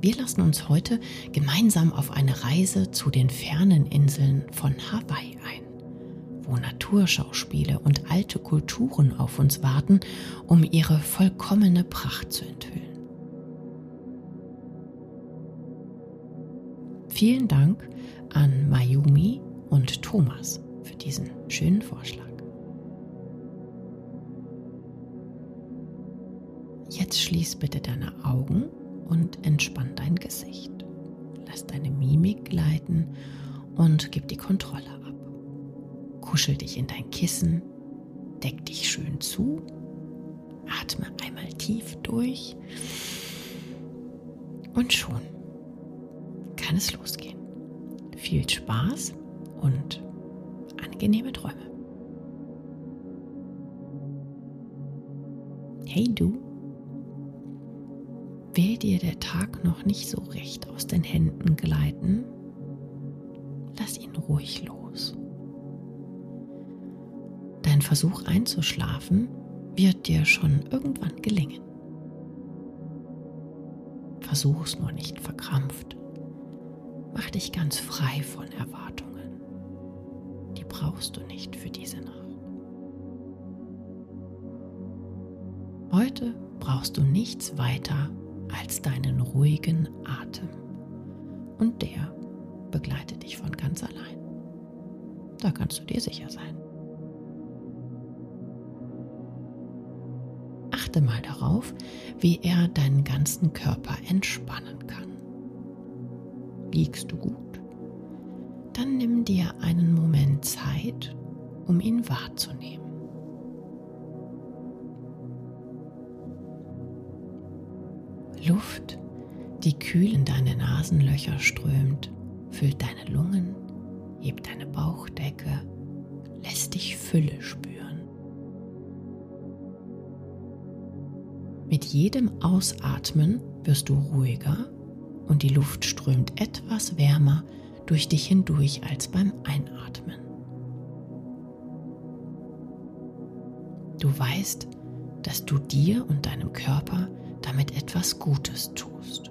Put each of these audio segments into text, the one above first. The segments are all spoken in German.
Wir lassen uns heute gemeinsam auf eine Reise zu den fernen Inseln von Hawaii ein, wo Naturschauspiele und alte Kulturen auf uns warten, um ihre vollkommene Pracht zu enthüllen. Vielen Dank an Mayumi und Thomas für diesen schönen Vorschlag. Jetzt schließ bitte deine Augen und entspann dein Gesicht. Lass deine Mimik gleiten und gib die Kontrolle ab. Kuschel dich in dein Kissen, deck dich schön zu, atme einmal tief durch und schon kann es losgehen. Viel Spaß und angenehme Träume. Hey du, will dir der Tag noch nicht so recht aus den Händen gleiten, lass ihn ruhig los. Dein Versuch einzuschlafen wird dir schon irgendwann gelingen. Versuch's nur nicht verkrampft. Mach dich ganz frei von Erwartungen. Die brauchst du nicht für diese Nacht. Heute brauchst du nichts weiter als deinen ruhigen Atem. Und der begleitet dich von ganz allein. Da kannst du dir sicher sein. Achte mal darauf, wie er deinen ganzen Körper entspannen kann. Liegst du gut? Dann nimm dir einen Moment Zeit, um ihn wahrzunehmen. Luft, die kühl in deine Nasenlöcher strömt, füllt deine Lungen, hebt deine Bauchdecke, lässt dich Fülle spüren. Mit jedem Ausatmen wirst du ruhiger und die Luft strömt etwas wärmer durch dich hindurch als beim Einatmen. Du weißt, dass du dir und deinem Körper damit etwas Gutes tust.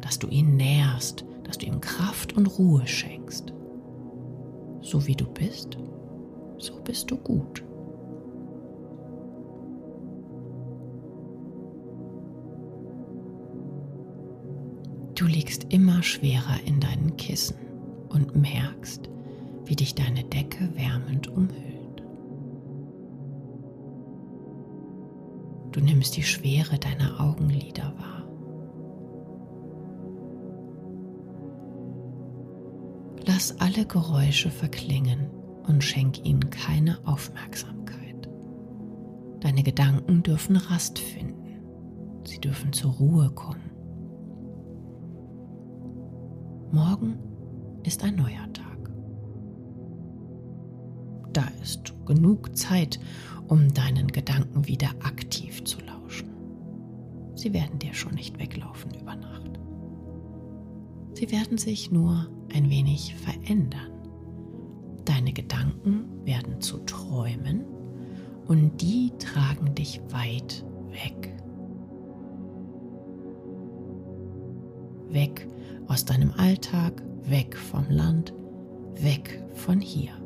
Dass du ihn nährst, dass du ihm Kraft und Ruhe schenkst. So wie du bist, so bist du gut. Du liegst immer schwerer in deinen Kissen und merkst, wie dich deine Decke wärmend umhüllt. Du nimmst die Schwere deiner Augenlider wahr. Lass alle Geräusche verklingen und schenk ihnen keine Aufmerksamkeit. Deine Gedanken dürfen Rast finden. Sie dürfen zur Ruhe kommen. Morgen ist ein neuer Tag. Da ist genug Zeit, um deinen Gedanken wieder aktiv zu lauschen. Sie werden dir schon nicht weglaufen über Nacht. Sie werden sich nur ein wenig verändern. Deine Gedanken werden zu Träumen und die tragen dich weit weg. Weg aus deinem Alltag, weg vom Land, weg von hier.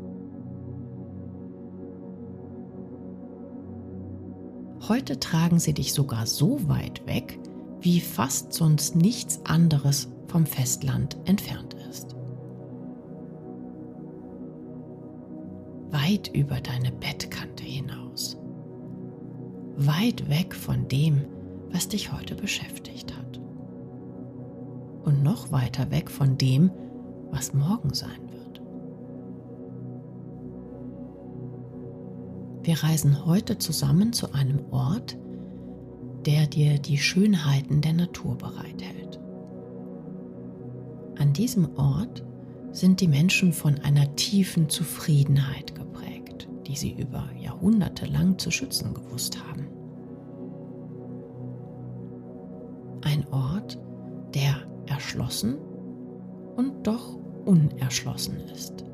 Heute tragen sie dich sogar so weit weg, wie fast sonst nichts anderes vom Festland entfernt ist. Weit über deine Bettkante hinaus. Weit weg von dem, was dich heute beschäftigt hat. Und noch weiter weg von dem, was morgen sein Wir reisen heute zusammen zu einem Ort, der dir die Schönheiten der Natur bereithält. An diesem Ort sind die Menschen von einer tiefen Zufriedenheit geprägt, die sie über Jahrhunderte lang zu schützen gewusst haben. Ein Ort, der erschlossen und doch unerschlossen ist.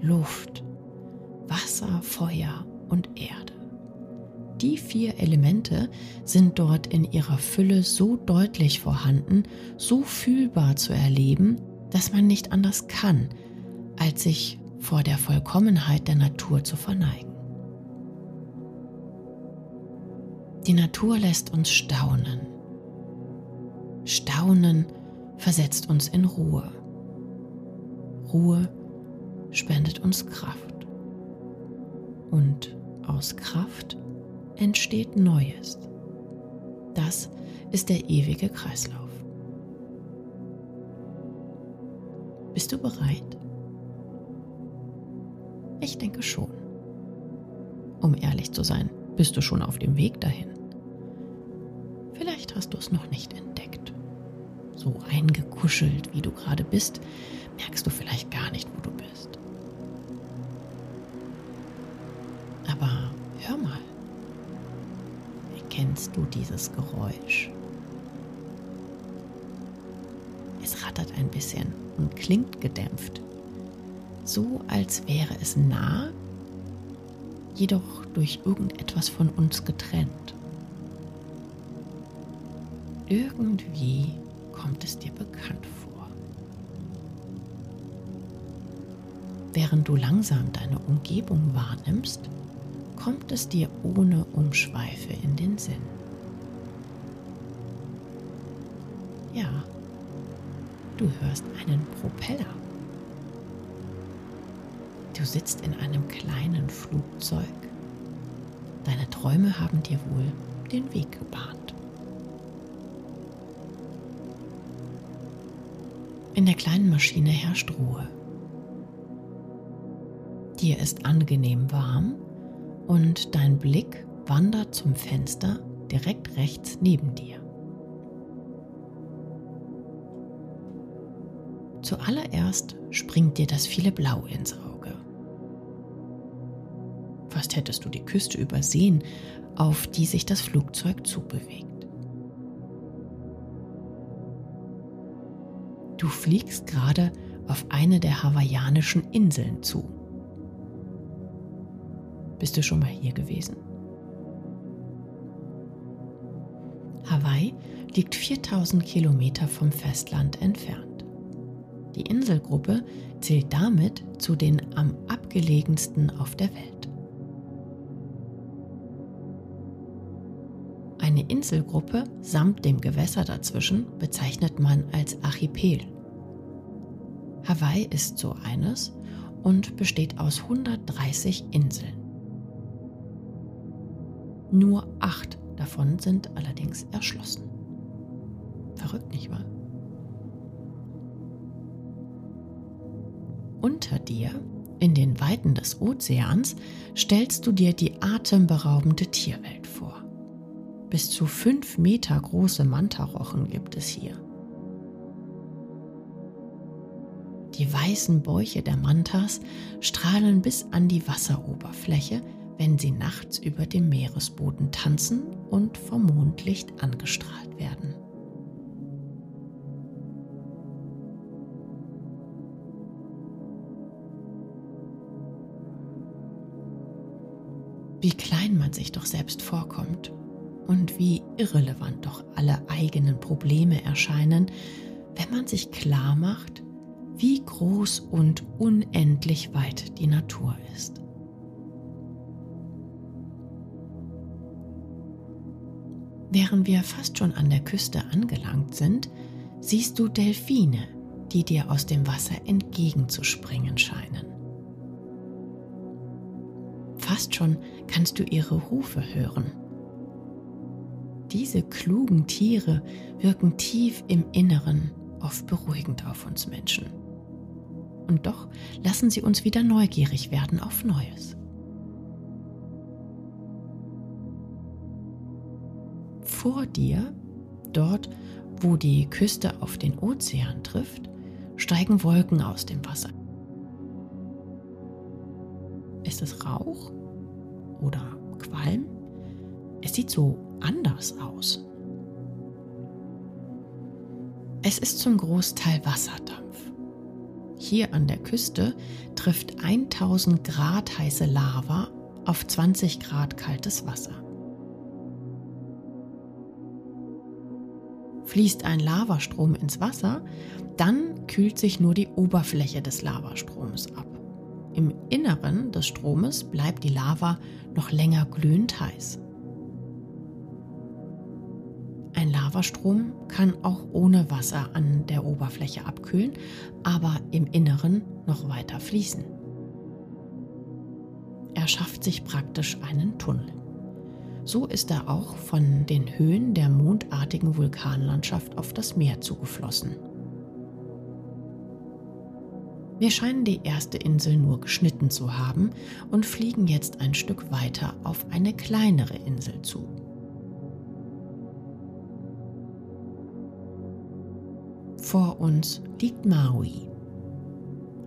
Luft, Wasser, Feuer und Erde. Die vier Elemente sind dort in ihrer Fülle so deutlich vorhanden, so fühlbar zu erleben, dass man nicht anders kann, als sich vor der Vollkommenheit der Natur zu verneigen. Die Natur lässt uns staunen. Staunen versetzt uns in Ruhe. Ruhe spendet uns Kraft. Und aus Kraft entsteht Neues. Das ist der ewige Kreislauf. Bist du bereit? Ich denke schon. Um ehrlich zu sein, bist du schon auf dem Weg dahin. Vielleicht hast du es noch nicht entdeckt. So eingekuschelt, wie du gerade bist, merkst du vielleicht gar nicht, wo du bist. Aber hör mal. Kennst du dieses Geräusch? Es rattert ein bisschen und klingt gedämpft, so als wäre es nah, jedoch durch irgendetwas von uns getrennt. Irgendwie kommt es dir bekannt vor. Während du langsam deine Umgebung wahrnimmst, kommt es dir ohne Umschweife in den Sinn. Ja, du hörst einen Propeller. Du sitzt in einem kleinen Flugzeug. Deine Träume haben dir wohl den Weg gebahnt. In der kleinen Maschine herrscht Ruhe. Dir ist angenehm warm und dein Blick wandert zum Fenster direkt rechts neben dir. Zuallererst springt dir das viele Blau ins Auge. Fast hättest du die Küste übersehen, auf die sich das Flugzeug zubewegt. Du fliegst gerade auf eine der hawaiianischen Inseln zu. Bist du schon mal hier gewesen? Hawaii liegt 4000 Kilometer vom Festland entfernt. Die Inselgruppe zählt damit zu den am abgelegensten auf der Welt. Eine Inselgruppe samt dem Gewässer dazwischen bezeichnet man als Archipel. Hawaii ist so eines und besteht aus 130 Inseln. Nur acht davon sind allerdings erschlossen. Verrückt, nicht wahr? Unter dir, in den Weiten des Ozeans, stellst du dir die atemberaubende Tierwelt vor. Bis zu fünf Meter große Mantarochen gibt es hier. Die weißen Bäuche der Mantas strahlen bis an die Wasseroberfläche, wenn sie nachts über dem Meeresboden tanzen und vom Mondlicht angestrahlt werden. Wie klein man sich doch selbst vorkommt und wie irrelevant doch alle eigenen Probleme erscheinen, wenn man sich klar macht, wie groß und unendlich weit die Natur ist. Während wir fast schon an der Küste angelangt sind, siehst du Delfine, die dir aus dem Wasser entgegenzuspringen scheinen. Fast schon kannst du ihre Rufe hören. Diese klugen Tiere wirken tief im Inneren oft beruhigend auf uns Menschen. Und doch lassen sie uns wieder neugierig werden auf Neues. Vor dir, dort wo die Küste auf den Ozean trifft, steigen Wolken aus dem Wasser. Ist es Rauch oder Qualm? Es sieht so anders aus. Es ist zum Großteil Wasserdampf. Hier an der Küste trifft 1000 Grad heiße Lava auf 20 Grad kaltes Wasser. Fließt ein Lavastrom ins Wasser, dann kühlt sich nur die Oberfläche des Lavastroms ab. Im Inneren des Stromes bleibt die Lava noch länger glühend heiß. Ein Lavastrom kann auch ohne Wasser an der Oberfläche abkühlen, aber im Inneren noch weiter fließen. Er schafft sich praktisch einen Tunnel. So ist er auch von den Höhen der mondartigen Vulkanlandschaft auf das Meer zugeflossen. Wir scheinen die erste Insel nur geschnitten zu haben und fliegen jetzt ein Stück weiter auf eine kleinere Insel zu. Vor uns liegt Maui.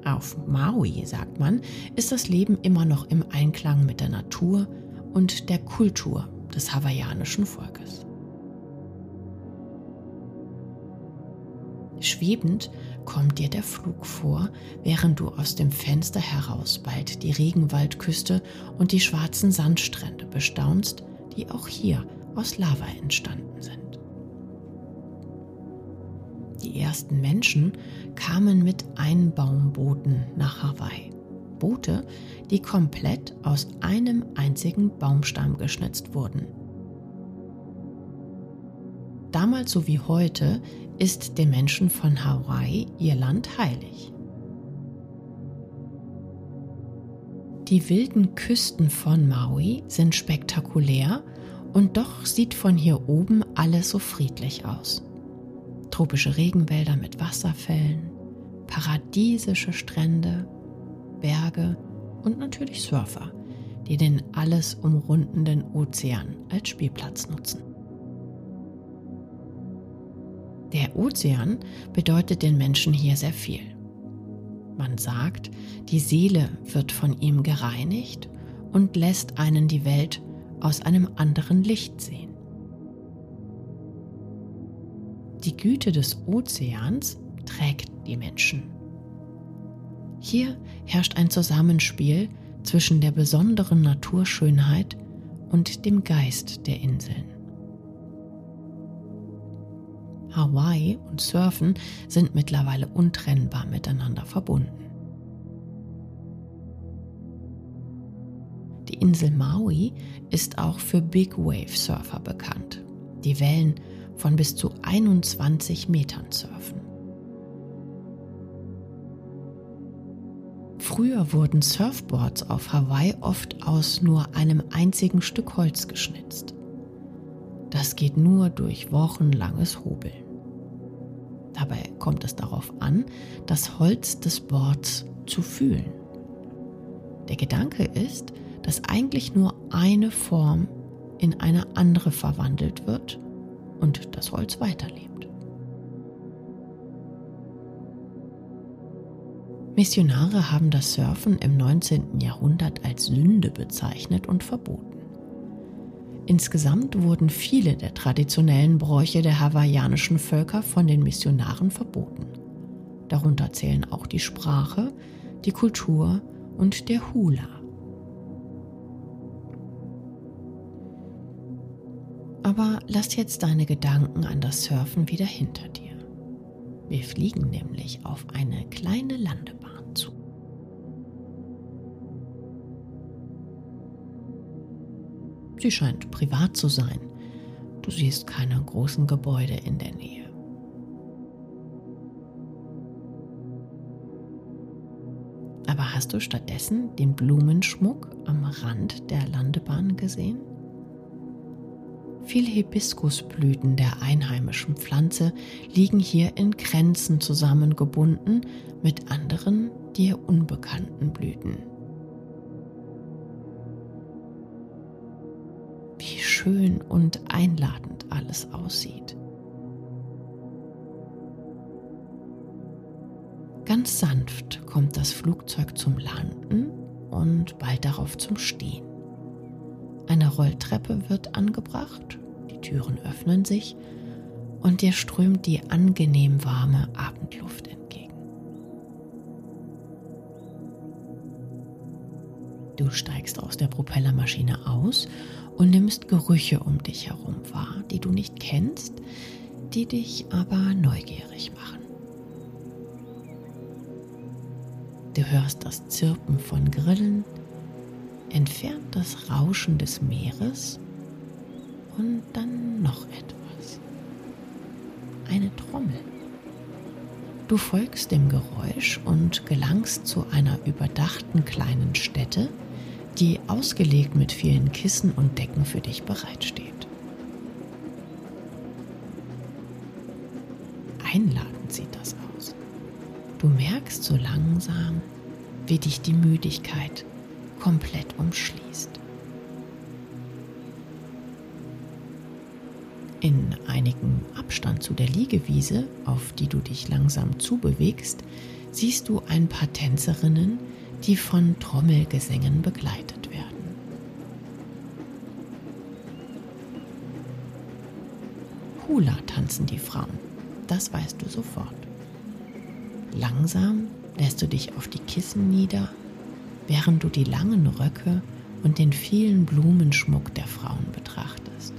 Auf Maui, sagt man, ist das Leben immer noch im Einklang mit der Natur und der Kultur des hawaiianischen Volkes. Schwebend kommt dir der Flug vor, während du aus dem Fenster heraus bald die Regenwaldküste und die schwarzen Sandstrände bestaunst, die auch hier aus Lava entstanden sind. Die ersten Menschen kamen mit Einbaumbooten nach Hawaii. Boote, die komplett aus einem einzigen Baumstamm geschnitzt wurden. Damals so wie heute ist den Menschen von Hawaii ihr Land heilig. Die wilden Küsten von Maui sind spektakulär und doch sieht von hier oben alles so friedlich aus tropische Regenwälder mit Wasserfällen, paradiesische Strände, Berge und natürlich Surfer, die den alles umrundenden Ozean als Spielplatz nutzen. Der Ozean bedeutet den Menschen hier sehr viel. Man sagt, die Seele wird von ihm gereinigt und lässt einen die Welt aus einem anderen Licht sehen. Die Güte des Ozeans trägt die Menschen. Hier herrscht ein Zusammenspiel zwischen der besonderen Naturschönheit und dem Geist der Inseln. Hawaii und Surfen sind mittlerweile untrennbar miteinander verbunden. Die Insel Maui ist auch für Big Wave Surfer bekannt. Die Wellen von bis zu 21 Metern surfen. Früher wurden Surfboards auf Hawaii oft aus nur einem einzigen Stück Holz geschnitzt. Das geht nur durch wochenlanges Hobeln. Dabei kommt es darauf an, das Holz des Boards zu fühlen. Der Gedanke ist, dass eigentlich nur eine Form in eine andere verwandelt wird und das Holz weiterlebt. Missionare haben das Surfen im 19. Jahrhundert als Sünde bezeichnet und verboten. Insgesamt wurden viele der traditionellen Bräuche der hawaiianischen Völker von den Missionaren verboten. Darunter zählen auch die Sprache, die Kultur und der Hula. Aber lass jetzt deine Gedanken an das Surfen wieder hinter dir. Wir fliegen nämlich auf eine kleine Landebahn Sie scheint privat zu sein. Du siehst keine großen Gebäude in der Nähe. Aber hast du stattdessen den Blumenschmuck am Rand der Landebahn gesehen? Viele Hibiskusblüten der einheimischen Pflanze liegen hier in Kränzen zusammengebunden mit anderen dir unbekannten Blüten. Schön und einladend alles aussieht. Ganz sanft kommt das Flugzeug zum Landen und bald darauf zum Stehen. Eine Rolltreppe wird angebracht, die Türen öffnen sich und dir strömt die angenehm warme Abendluft entgegen. Du steigst aus der Propellermaschine aus und nimmst Gerüche um dich herum wahr, die du nicht kennst, die dich aber neugierig machen. Du hörst das Zirpen von Grillen, entfernt das Rauschen des Meeres und dann noch etwas. Eine Trommel. Du folgst dem Geräusch und gelangst zu einer überdachten kleinen Stätte, die ausgelegt mit vielen Kissen und Decken für dich bereitsteht. Einladend sieht das aus. Du merkst so langsam, wie dich die Müdigkeit komplett umschließt. In einigem Abstand zu der Liegewiese, auf die du dich langsam zubewegst, siehst du ein paar Tänzerinnen, die von Trommelgesängen begleitet werden. Hula tanzen die Frauen, das weißt du sofort. Langsam lässt du dich auf die Kissen nieder, während du die langen Röcke und den vielen Blumenschmuck der Frauen betrachtest.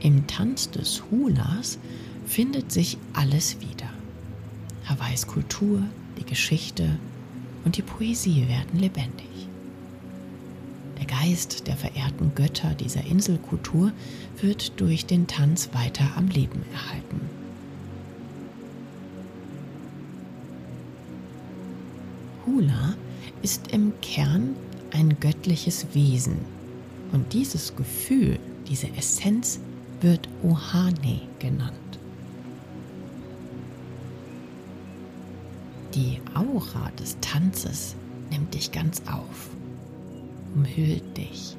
Im Tanz des Hulas findet sich alles wieder. Hawaiis Kultur, die Geschichte und die Poesie werden lebendig. Der Geist der verehrten Götter dieser Inselkultur wird durch den Tanz weiter am Leben erhalten. Hula ist im Kern ein göttliches Wesen und dieses Gefühl, diese Essenz wird Ohane genannt. Die Aura des Tanzes nimmt dich ganz auf, umhüllt dich.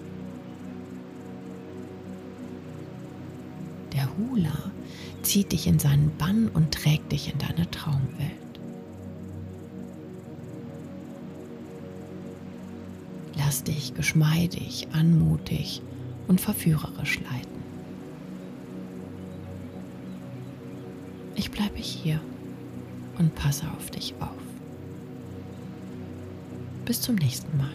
Der Hula zieht dich in seinen Bann und trägt dich in deine Traumwelt. Lass dich geschmeidig, anmutig und verführerisch leiten. Ich bleibe hier und passe auf dich auf. Bis zum nächsten Mal.